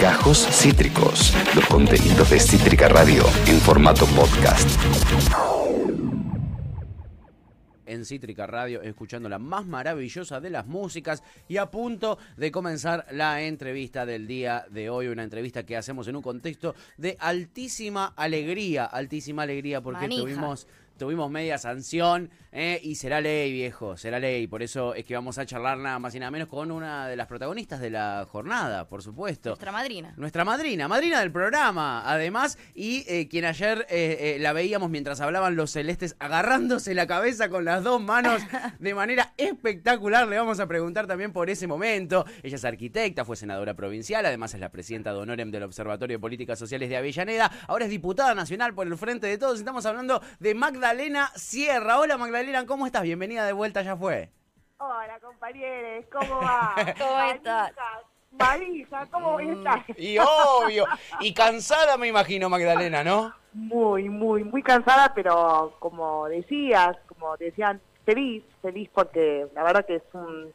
Gajos Cítricos, los contenidos de Cítrica Radio en formato podcast. en Cítrica Radio, escuchando la más maravillosa de las músicas y a punto de comenzar la entrevista del día de hoy, una entrevista que hacemos en un contexto de altísima alegría, altísima alegría porque Manija. tuvimos tuvimos media sanción eh, y será ley, viejo, será ley. Por eso es que vamos a charlar nada más y nada menos con una de las protagonistas de la jornada, por supuesto. Nuestra madrina. Nuestra madrina, madrina del programa, además, y eh, quien ayer eh, la veíamos mientras hablaban los celestes agarrándose la cabeza con las dos manos de manera espectacular. Le vamos a preguntar también por ese momento. Ella es arquitecta, fue senadora provincial, además es la presidenta de honorem del Observatorio de Políticas Sociales de Avellaneda, ahora es diputada nacional por el Frente de Todos. Estamos hablando de Magdalena Sierra. Hola Magdalena, ¿cómo estás? Bienvenida de vuelta, ya fue. Hola, compañeros, ¿cómo va? ¿Cómo estás? Marisa, ¿cómo estás? Y obvio, y cansada me imagino Magdalena, ¿no? Muy, muy, muy cansada, pero como decías, como decían, feliz, feliz porque la verdad que es un...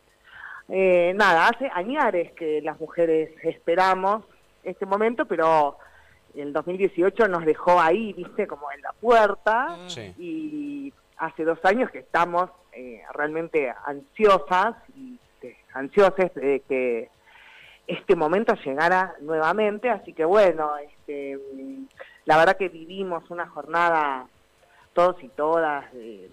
eh, nada, hace añares que las mujeres esperamos este momento, pero el 2018 nos dejó ahí, viste, como en la puerta, Sí. y hace dos años que estamos eh, realmente ansiosas y este, ansiosas de que este momento llegara nuevamente, así que bueno, este, mm, la verdad que vivimos una jornada todos y todas, de,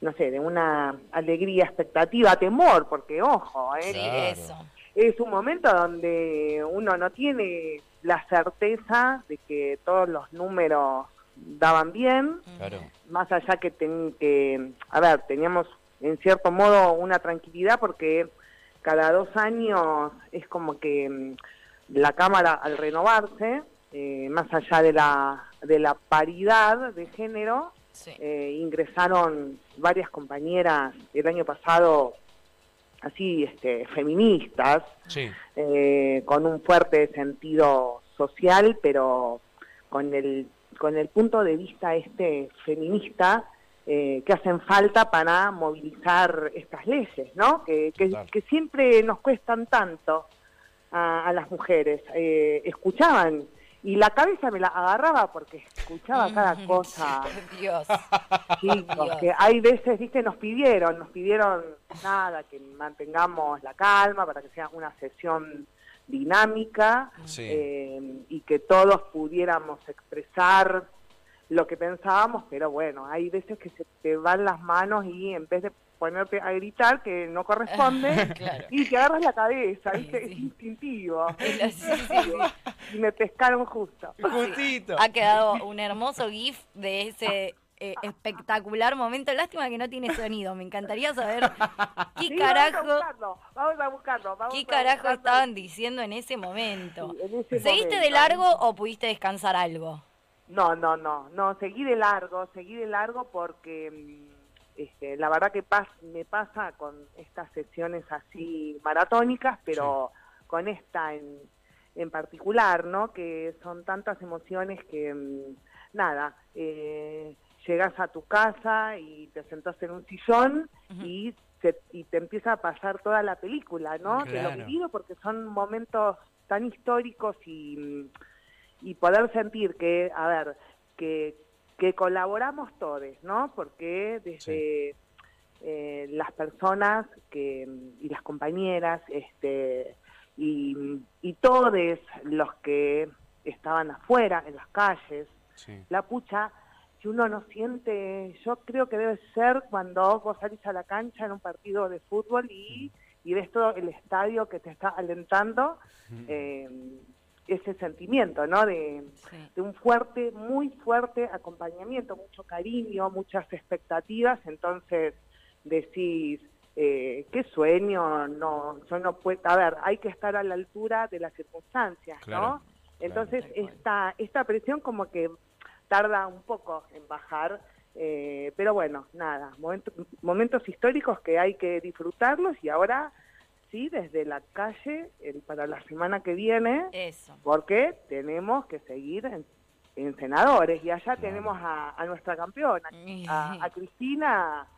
no sé, de una alegría, expectativa, temor, porque ojo, ¿eh? Claro. es un momento donde uno no tiene la certeza de que todos los números daban bien, Claro. más allá que, ten- que, a ver, teníamos en cierto modo una tranquilidad porque cada dos años es como que mm, la Cámara al renovarse, eh, más allá de la, de la paridad de género, Sí. eh, ingresaron varias compañeras el año pasado así este, feministas, Sí. eh, con un fuerte sentido social, pero con el, con el punto de vista este feminista eh, que hacen falta para movilizar estas leyes, ¿no? Que, que, que siempre nos cuestan tanto a, a las mujeres. Eh, escuchaban y la cabeza me la agarraba porque escuchaba cada cosa. Dios. Chicos, Dios. que hay veces, viste, nos pidieron, nos pidieron nada, que mantengamos la calma para que sea una sesión dinámica Sí. eh, y que todos pudiéramos expresar lo que pensábamos, pero bueno, hay veces que se te van las manos y en vez de ponerte a gritar que no corresponde Claro. y te agarras la cabeza, ¿viste? Sí, es instintivo. Sí. Y me pescaron justo. Justito. Ha quedado un hermoso GIF de ese eh, espectacular momento. Lástima que no tiene sonido. Me encantaría saber qué Sí, carajo, Vamos a buscarlo, vamos a buscarlo. vamos qué carajo buscarlo. estaban diciendo en ese momento. Sí, en ese ¿Seguiste de largo o pudiste descansar algo? No, no, no, no, seguí de largo, seguí de largo porque mm, este, la verdad que pas- me pasa con estas sesiones así maratónicas, pero con esta en, en particular, ¿no? Que son tantas emociones que, mm, nada, eh, llegas a tu casa y te sentás en un sillón y, se- y te empieza a pasar toda la película, ¿no? De lo Claro. vivido porque son momentos tan históricos y... mm, y poder sentir que, a ver, que, que colaboramos todos, ¿no? Porque desde eh, las personas que, y las compañeras este, y, y todos los que estaban afuera, en las calles, Sí. la pucha, si uno no siente, yo creo que debe ser cuando vos salís a la cancha en un partido de fútbol y, y ves todo el estadio que te está alentando, eh, ese sentimiento, ¿no? De, Sí. de un fuerte, muy fuerte acompañamiento, mucho cariño, muchas expectativas, entonces decís, eh, qué sueño, no, yo no puedo, a ver, hay que estar a la altura de las circunstancias, Claro, ¿no? Entonces esta, esta presión como que tarda un poco en bajar, eh, pero bueno, nada, momento- momentos históricos que hay que disfrutarlos y ahora sí, desde la calle, el, para la semana que viene, Eso. porque tenemos que seguir en, en senadores y allá tenemos a, a nuestra campeona, a, a Cristina,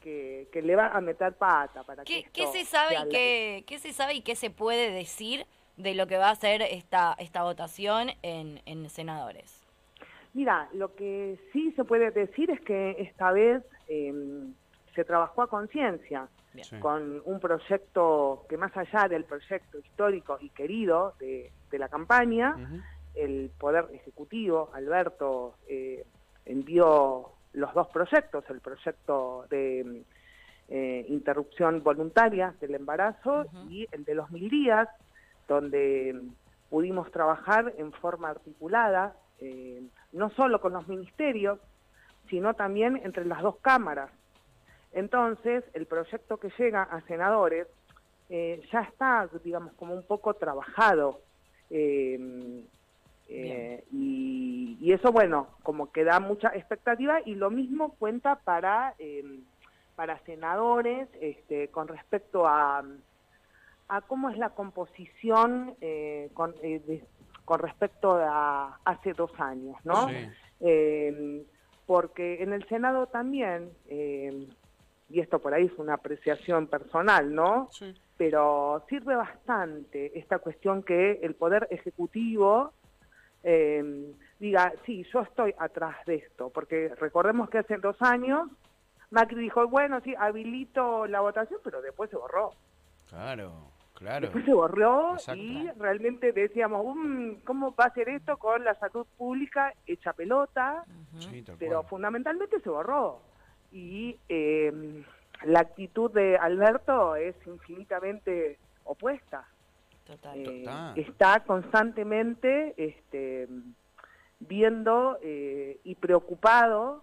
que, que le va a meter pata para que ¿Qué, esto qué se sabe y qué, qué se sabe y qué se puede decir de lo que va a ser esta, esta votación en, en senadores. Mira, lo que sí se puede decir es que esta vez em, se trabajó a conciencia Con un proyecto que más allá del proyecto histórico y querido de, de la campaña, el Poder Ejecutivo, Alberto, eh, envió los dos proyectos, el proyecto de eh, interrupción voluntaria del embarazo y el de los mil días, donde pudimos trabajar en forma articulada, eh, no solo con los ministerios, sino también entre las dos cámaras. Entonces, el proyecto que llega a senadores eh, ya está, digamos, como un poco trabajado. eh, eh, y, y eso, bueno, como que da mucha expectativa y lo mismo cuenta para, eh, para senadores este, con respecto a, a cómo es la composición eh, con, eh, de- con respecto a hace dos años, ¿no? Sí. Eh, porque en el Senado también, eh, y esto por ahí es una apreciación personal, ¿no? Sí. Pero sirve bastante esta cuestión que el Poder Ejecutivo eh, diga, sí, yo estoy atrás de esto, porque recordemos que hace dos años Macri dijo, bueno, sí, habilito la votación, pero después se borró. Claro, claro. Después se borró Exacto. y realmente decíamos, "Mm, ¿cómo va a ser esto con la salud pública hecha pelota? Sí, tal pero cual. fundamentalmente se borró. Y eh, la actitud de Alberto es infinitamente opuesta. Total. Eh, Total. está constantemente este, viendo eh, y preocupado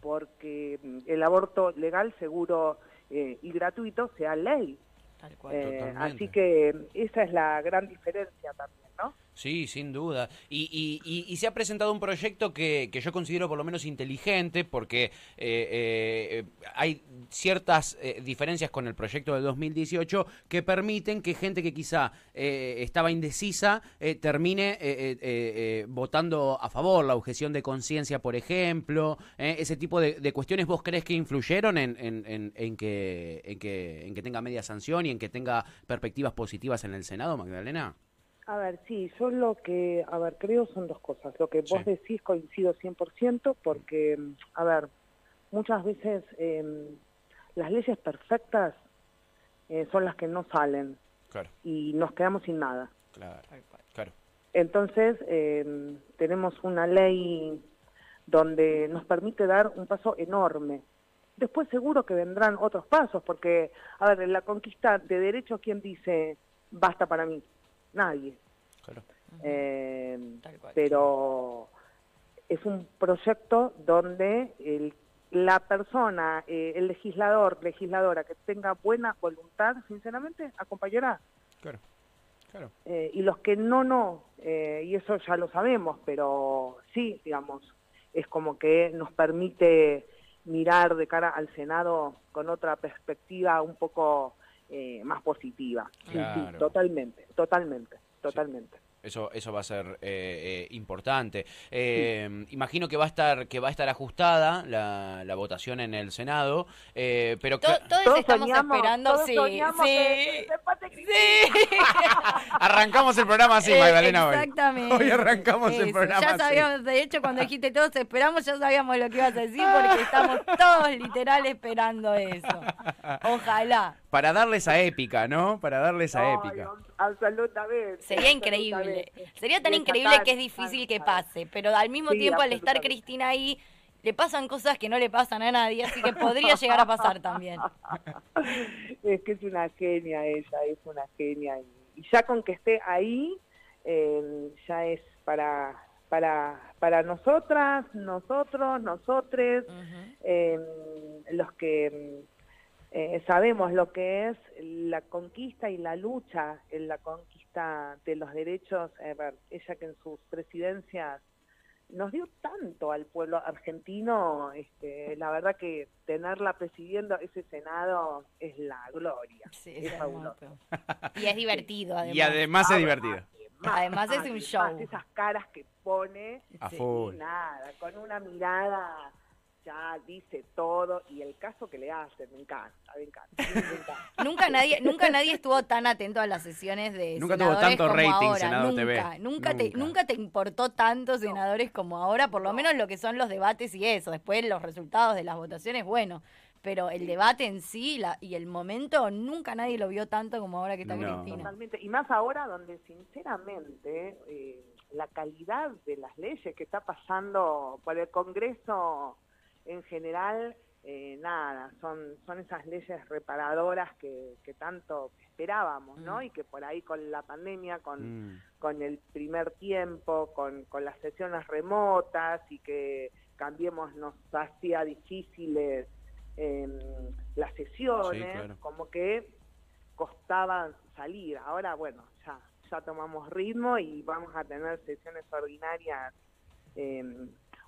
porque el aborto legal, seguro eh, y gratuito sea ley. Tal cual. Eh, así que esa es la gran diferencia también, ¿no? Sí, sin duda. Y, y- y- se ha presentado un proyecto que, que yo considero por lo menos inteligente porque eh, eh, hay ciertas eh, diferencias con el proyecto del 2018 que permiten que gente que quizá eh, estaba indecisa eh, termine votando a favor, la objeción de conciencia, por ejemplo, ese tipo de, cuestiones. ¿Vos crees que influyeron en- en- en que, en, que, en que tenga media sanción y en que tenga perspectivas positivas en el Senado, Magdalena? A ver, sí, yo lo que, a ver, creo son dos cosas. Lo que vos decís coincido 100% porque, a ver, muchas veces eh, las leyes perfectas eh, son las que no salen Claro, y nos quedamos sin nada. claro, claro. Entonces, eh, tenemos una ley donde nos permite dar un paso enorme. Después seguro que vendrán otros pasos, porque, a ver, en la conquista de derechos, ¿quién dice basta para mí? Nadie. Claro. Eh, Tal cual. pero es un proyecto donde el- la persona, eh, el legislador, legisladora que tenga buena voluntad, sinceramente, acompañará. Claro. Claro. Eh, y los que no, no, eh, y eso ya lo sabemos, pero sí, digamos, es como que nos permite mirar de cara al Senado con otra perspectiva un poco eh, más positiva. Sí, Claro. sí, totalmente, totalmente, totalmente. Eso, eso va a ser eh, eh, importante. Eh, Imagino que va a estar, que va a estar ajustada la, la votación en el Senado, eh, pero To- todos, Todos estamos soñamos- esperando, todos sí, soñamos sí. que- que pase Cristina. Sí. arrancamos el programa así, Eh, Magdalena. hoy. Exactamente. Hoy arrancamos el programa Ya así. sabíamos, de hecho, cuando dijiste todos esperamos, ya sabíamos lo que ibas a decir porque estamos todos literal esperando eso. Ojalá. Para darle esa épica, ¿no? Para darle esa Ay, épica. Absolutamente. Sería increíble. absolutamente. Sería tan increíble que es difícil que pase, pero al mismo Sí, tiempo al estar. Cristina ahí, le pasan cosas que no le pasan a nadie, así que podría llegar a pasar también. Es que es una genia ella, es una genia. Y, ya con que esté ahí, eh, ya es para, para, para nosotras, nosotros, nosotres, eh, los que eh, sabemos lo que es la conquista y la lucha en la conquista de los derechos. Ella que en sus presidencias nos dio tanto al pueblo argentino, este, la verdad que tenerla presidiendo ese Senado es la gloria. Sí, es es fabuloso. Y es divertido, además. Y además es divertido. Además es un además, show. Esas caras que pone A full. nada, con una mirada ya dice todo y el caso que le hacen, me encanta, me encanta. me encanta. Nunca nadie, nunca nadie estuvo tan atento a las sesiones de Nunca tuvo senadores tanto como rating ahora. Senado nunca, TV. Nunca, te, Nunca. nunca te importó tanto senadores como ahora, por lo menos lo que son los debates y eso. Después los resultados de las votaciones, bueno. Pero el debate en sí la- y el momento, nunca nadie lo vio tanto como ahora que está No. Cristina. Totalmente. Y más ahora donde sinceramente eh, la calidad de las leyes que está pasando por el Congreso en general, eh, nada, son, son esas leyes reparadoras que, que tanto esperábamos, ¿no? Mm. Y que por ahí con la pandemia, con, Mm. con el primer tiempo, con, con las sesiones remotas y que Cambiemos nos hacía difíciles eh, las sesiones, Sí, claro. como que costaba salir. Ahora, bueno, ya, ya tomamos ritmo y vamos a tener sesiones ordinarias eh,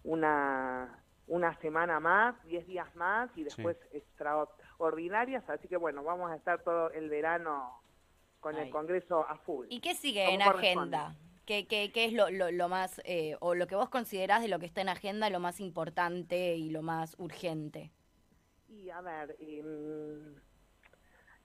una, una semana más, 10 días más y después extraordinarias. Así que bueno, vamos a estar todo el verano con Ay. el Congreso a full. ¿Y qué sigue en agenda? ¿Qué, qué, qué es lo, lo, lo más, eh, o lo que vos considerás de lo que está en agenda, lo más importante y lo más urgente? Y a ver, em,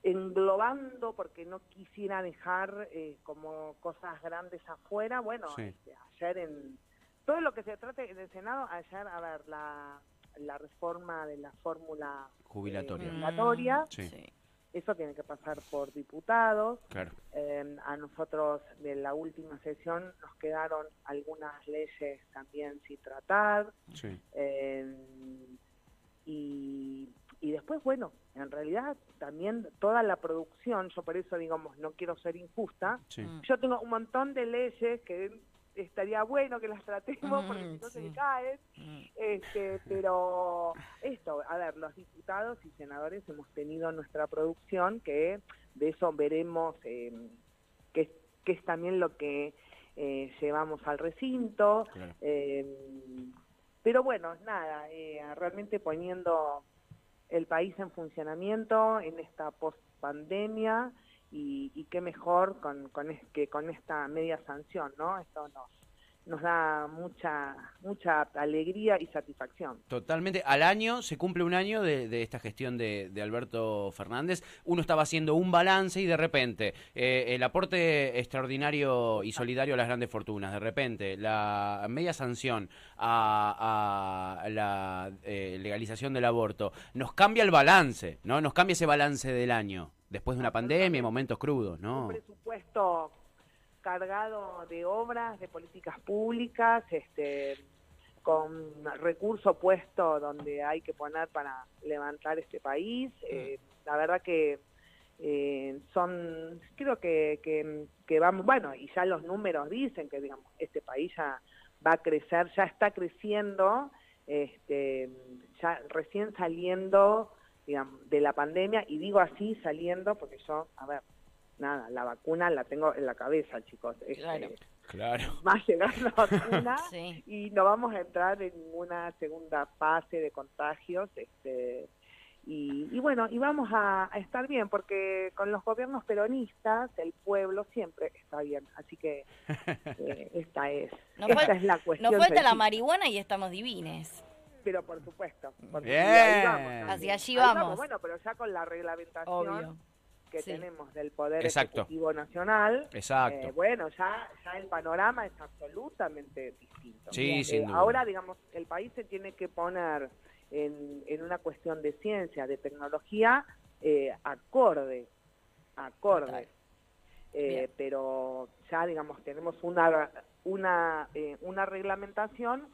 englobando, porque no quisiera dejar eh, como cosas grandes afuera, bueno, Sí. este, ayer en todo lo que se trate en el Senado, ayer, a ver, la, la reforma de la fórmula Jubilatoria. eh, jubilatoria, Sí. eso tiene que pasar por diputados. Claro. Eh, a nosotros de la última sesión nos quedaron algunas leyes también sin tratar. Sí. Eh, y, y después, bueno, en realidad también toda la producción, yo por eso digamos, no quiero ser injusta, Sí. Mm. yo tengo un montón de leyes que estaría bueno que las tratemos porque si no se sí. me caen, Mm. este, pero esto, a ver, los diputados y senadores hemos tenido nuestra producción que de eso veremos eh, qué, qué es también lo que eh, llevamos al recinto, Claro. eh, pero bueno, nada, eh, realmente poniendo el país en funcionamiento en esta post-pandemia y, y qué mejor con, con que con esta media sanción, ¿no? Esto nos, nos da mucha, mucha alegría y satisfacción. Totalmente. Al año se cumple un año de, de esta gestión de, de Alberto Fernández. Uno estaba haciendo un balance y de repente eh, el aporte extraordinario y solidario a las grandes fortunas. De repente la media sanción a, a la eh, legalización del aborto. Nos cambia el balance, ¿no? Nos cambia ese balance del año. Después de una pandemia y momentos crudos, ¿no? Un presupuesto cargado de obras, de políticas públicas, este con recurso puesto donde hay que poner para levantar este país. Eh, la verdad que eh, son, creo que, que, que vamos, bueno, y ya los números dicen que, digamos, este país ya va a crecer, ya está creciendo, este, ya recién saliendo, digamos, de la pandemia, y digo así, saliendo, porque yo, a ver, nada, la vacuna la tengo en la cabeza, chicos. este, Claro. Claro. va a llegar la vacuna Sí. y no vamos a entrar en ninguna segunda fase de contagios. Este, y, y bueno, y vamos a, a estar bien, porque con los gobiernos peronistas el pueblo siempre está bien. Así que eh, esta es, Nos esta fal- es la cuestión. Nos falta la marihuana y estamos divines. Pero por supuesto. porque Bien. ahí vamos. Hacia allí Ahí vamos. Bueno, pero ya con la reglamentación Obvio. que Sí. tenemos del Poder Exacto. Ejecutivo Nacional, Exacto. eh, bueno, ya, ya el panorama es absolutamente distinto. Sí, Eh, sin duda. Ahora, digamos, el país se tiene que poner en, en una cuestión de ciencia, de tecnología, eh, acorde, acorde. Eh, pero ya, digamos, tenemos una, una, eh, una reglamentación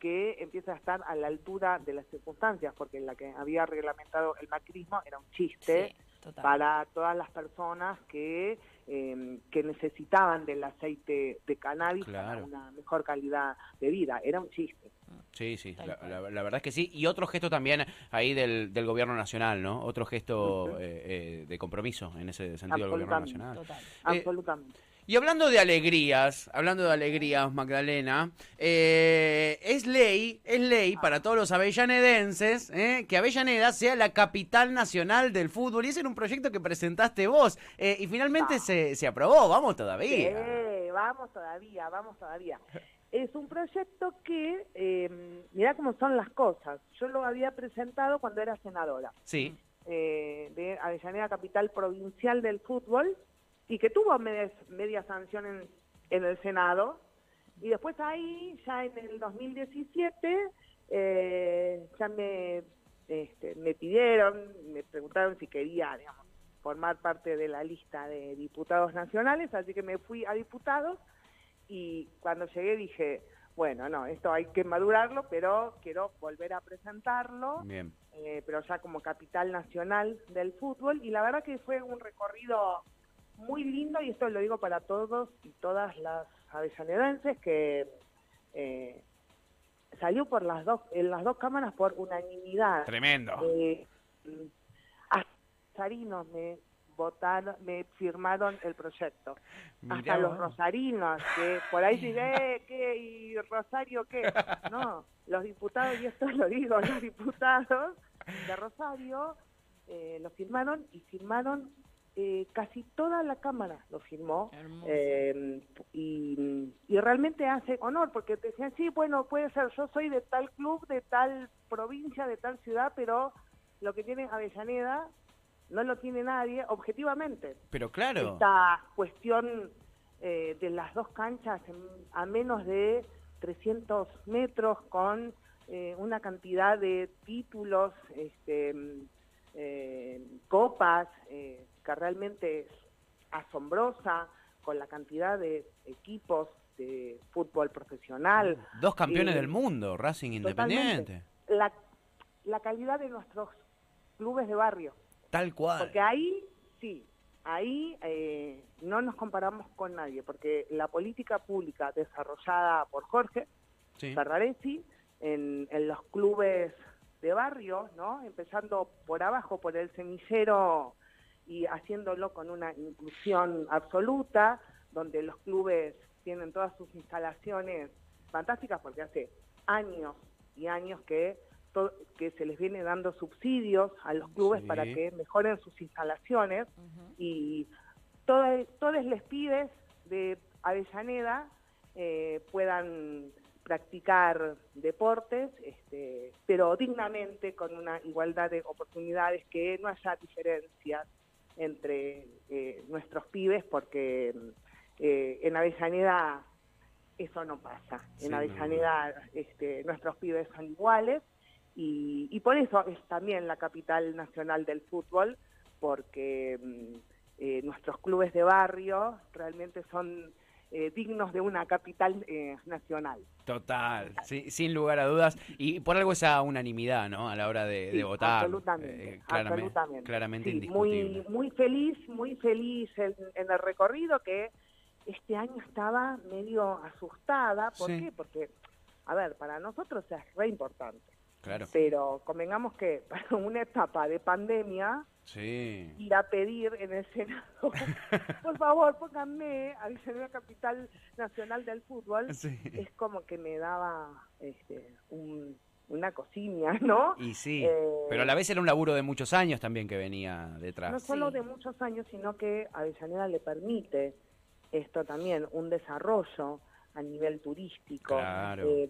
que empieza a estar a la altura de las circunstancias, porque la que había reglamentado el macrismo era un chiste Sí, para todas las personas que, eh, que necesitaban del aceite de cannabis para una mejor calidad de vida. Era un chiste. Sí, sí, la, cual. la- la verdad es que sí. Y otro gesto también ahí del, del gobierno nacional, ¿no? Otro gesto eh, eh, de compromiso en ese sentido del gobierno nacional. Total. Eh, Absolutamente. Y hablando de alegrías, hablando de alegrías, Magdalena, eh, es ley, es ley para todos los avellanedenses eh, que Avellaneda sea la capital nacional del fútbol. Y ese era un proyecto que presentaste vos. Eh, y finalmente se, se aprobó, vamos todavía. Sí, vamos todavía, vamos todavía. es un proyecto que, eh, mirá cómo son las cosas. Yo lo había presentado cuando era senadora Sí. eh, de Avellaneda Capital Provincial del Fútbol y que tuvo media, media sanción en, en el Senado. Y después ahí, ya en el 2017, eh, ya me, este, me pidieron, me preguntaron si quería, digamos, formar parte de la lista de diputados nacionales, así que me fui a diputados y cuando llegué dije, bueno, no, esto hay que madurarlo, pero quiero volver a presentarlo Bien. eh, pero ya como capital nacional del fútbol, y la verdad que fue un recorrido muy lindo, y esto lo digo para todos y todas las avellanedenses, que eh, salió por las dos, en las dos cámaras por unanimidad. Tremendo. Eh, hasta rosarinos me votaron, me firmaron el proyecto. Mirá hasta los rosarinos, que por ahí dije, eh, ¿qué? ¿Y Rosario qué? No, los diputados, y esto lo digo, los diputados de Rosario eh, lo firmaron y firmaron eh, casi toda la Cámara lo firmó. Eh, y, y realmente hace honor, porque te decían, sí, bueno, puede ser, yo soy de tal club, de tal provincia, de tal ciudad, pero lo que tiene Avellaneda no lo tiene nadie, objetivamente. Pero claro. Esta cuestión eh, de las dos canchas en- a menos de 300 metros con eh, una cantidad de títulos, este, mm, eh, copas, eh, que realmente es asombrosa, con la cantidad de equipos de fútbol profesional. Dos campeones Eh, del mundo, Racing. Independiente. La, la calidad de nuestros clubes de barrio. Tal cual. Porque ahí, sí, ahí eh, no nos comparamos con nadie, porque la política pública desarrollada por Jorge Sí. Ferraresi en, en los clubes de barrio, ¿no? Empezando por abajo, por el semillero y haciéndolo con una inclusión absoluta, donde los clubes tienen todas sus instalaciones fantásticas, porque hace años y años que que se les viene dando subsidios a los clubes Sí. para que mejoren sus instalaciones y todas todos les pides de Avellaneda eh, puedan practicar deportes, este, pero dignamente, con una igualdad de oportunidades, que no haya diferencias entre eh, nuestros pibes, porque eh, en Avellaneda eso no pasa. Sí, en no, Avellaneda este, nuestros pibes son iguales y, y por eso es también la capital nacional del fútbol, porque mm, eh, nuestros clubes de barrio realmente son eh, dignos de una capital eh, nacional. Total, sí, sin lugar a dudas. Y por algo esa unanimidad, ¿no? A la hora de, Sí, de votar. Absolutamente, Eh, claramente, absolutamente. claramente Sí, indiscutible. muy, muy feliz, muy feliz en, en el recorrido que este año estaba medio asustada. ¿Por Sí. qué? Porque, a ver, para nosotros es re importante. Claro. Pero convengamos que para una etapa de pandemia, Sí. ir a pedir en el Senado, por favor, pónganme a Avellaneda Capital Nacional del Fútbol, Sí. es como que me daba este, un- una cocina, ¿no? Y sí. Eh, Pero a la vez era un laburo de muchos años también que venía detrás. No solo Sí. de muchos años, sino que Avellaneda le permite esto también, un desarrollo a nivel turístico. Claro. eh,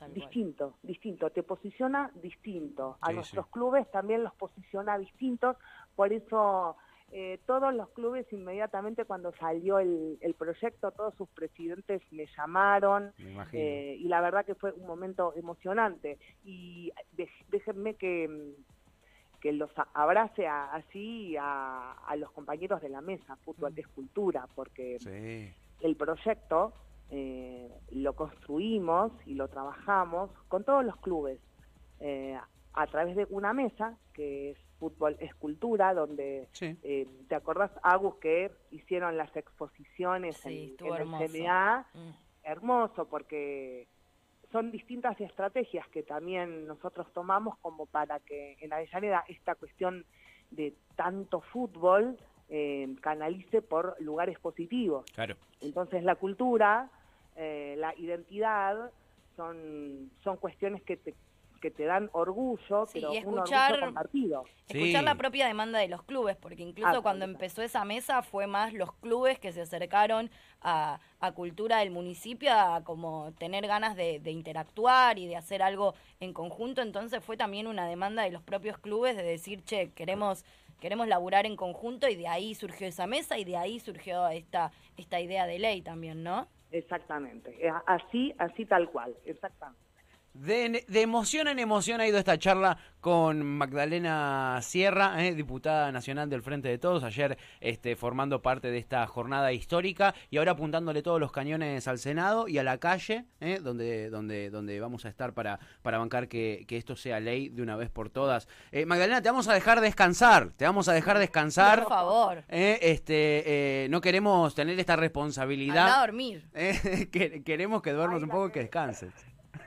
Tal cual. distinto, distinto, te posiciona distinto. A Sí, nuestros sí. clubes también los posiciona distintos, por eso eh, todos los clubes inmediatamente cuando salió el, el proyecto, todos sus presidentes me llamaron, Me imagino. eh, y la verdad que fue un momento emocionante. Y déjenme que, mm, que los abrace a- así a, a los compañeros de la mesa, Fútbol es Cultura, porque Sí. el proyecto eh, lo construimos y lo trabajamos con todos los clubes eh, a través de una mesa que es Fútbol es Cultura, donde Sí. eh, ¿te acordás, Agus, que hicieron las exposiciones Sí, en, el CMA? Mm. hermoso porque son distintas estrategias que también nosotros tomamos como para que en Avellaneda esta cuestión de tanto fútbol eh, canalice por lugares positivos. Claro. Entonces la cultura, eh, la identidad son, son cuestiones que, te- que te dan orgullo, Sí, pero y un escuchar- orgullo compartido. Escuchar Sí. la propia demanda de los clubes, porque incluso cuando empezó esa mesa fue más los clubes que se acercaron a, a cultura del municipio, a como tener ganas de, de interactuar y de hacer algo en conjunto, entonces fue también una demanda de los propios clubes de decir, che, queremos queremos laburar en conjunto y de ahí surgió esa mesa y de ahí surgió esta, esta idea de ley también, ¿no? Exactamente, así, así tal cual, exactamente. De, de emoción en emoción ha ido esta charla con Magdalena Sierra, eh, diputada nacional del Frente de Todos, ayer este, formando parte de esta jornada histórica y ahora apuntándole todos los cañones al Senado y a la calle, eh, donde, donde, donde vamos a estar para, para bancar que, que esto sea ley de una vez por todas. Eh, Magdalena, te vamos a dejar descansar, te vamos a dejar descansar. Por favor, este, eh, no queremos tener esta a responsabilidad. dormir. eh, que- queremos que duermas un poco y que que- descanses.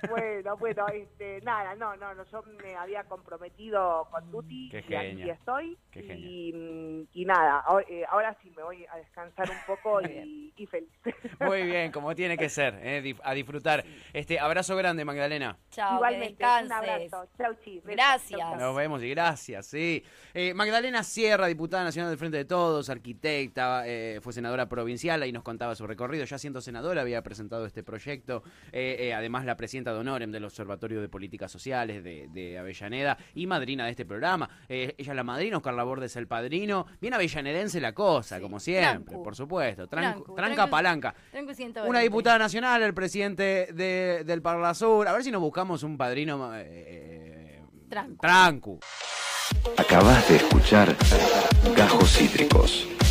Bueno, bueno, este, nada, no, no, no, yo me había comprometido con Tuti Qué y aquí genia, estoy. qué y, mm, y nada, ahora, eh, ahora sí me voy a descansar un poco y, y feliz. Muy bien, como tiene que ser, eh, dif- a disfrutar. Este abrazo grande, Magdalena. Chao, que Igualmente, un abrazo. Chau, chi. Besos. Gracias. Chau, chau. Nos vemos y gracias, sí. Eh, Magdalena Sierra, diputada nacional del Frente de Todos, arquitecta, eh, fue senadora provincial, ahí nos contaba su recorrido. Ya siendo senadora había presentado este proyecto. Eh, eh, además, la presidenta de Honorem del Observatorio de Políticas Sociales de, de Avellaneda y madrina de este programa. Eh, ella es la madrina, Oscar Laborde es el padrino. Bien avellanedense la cosa, Sí, como siempre, trancu. por supuesto. Trancu- Trancu, tranca palanca. Tengo 120. Una diputada nacional, el presidente de- del Parlasur. A ver si nos buscamos un padrino. eh, eh, Trancu. trancu. Acabas de escuchar Gajos Cítricos.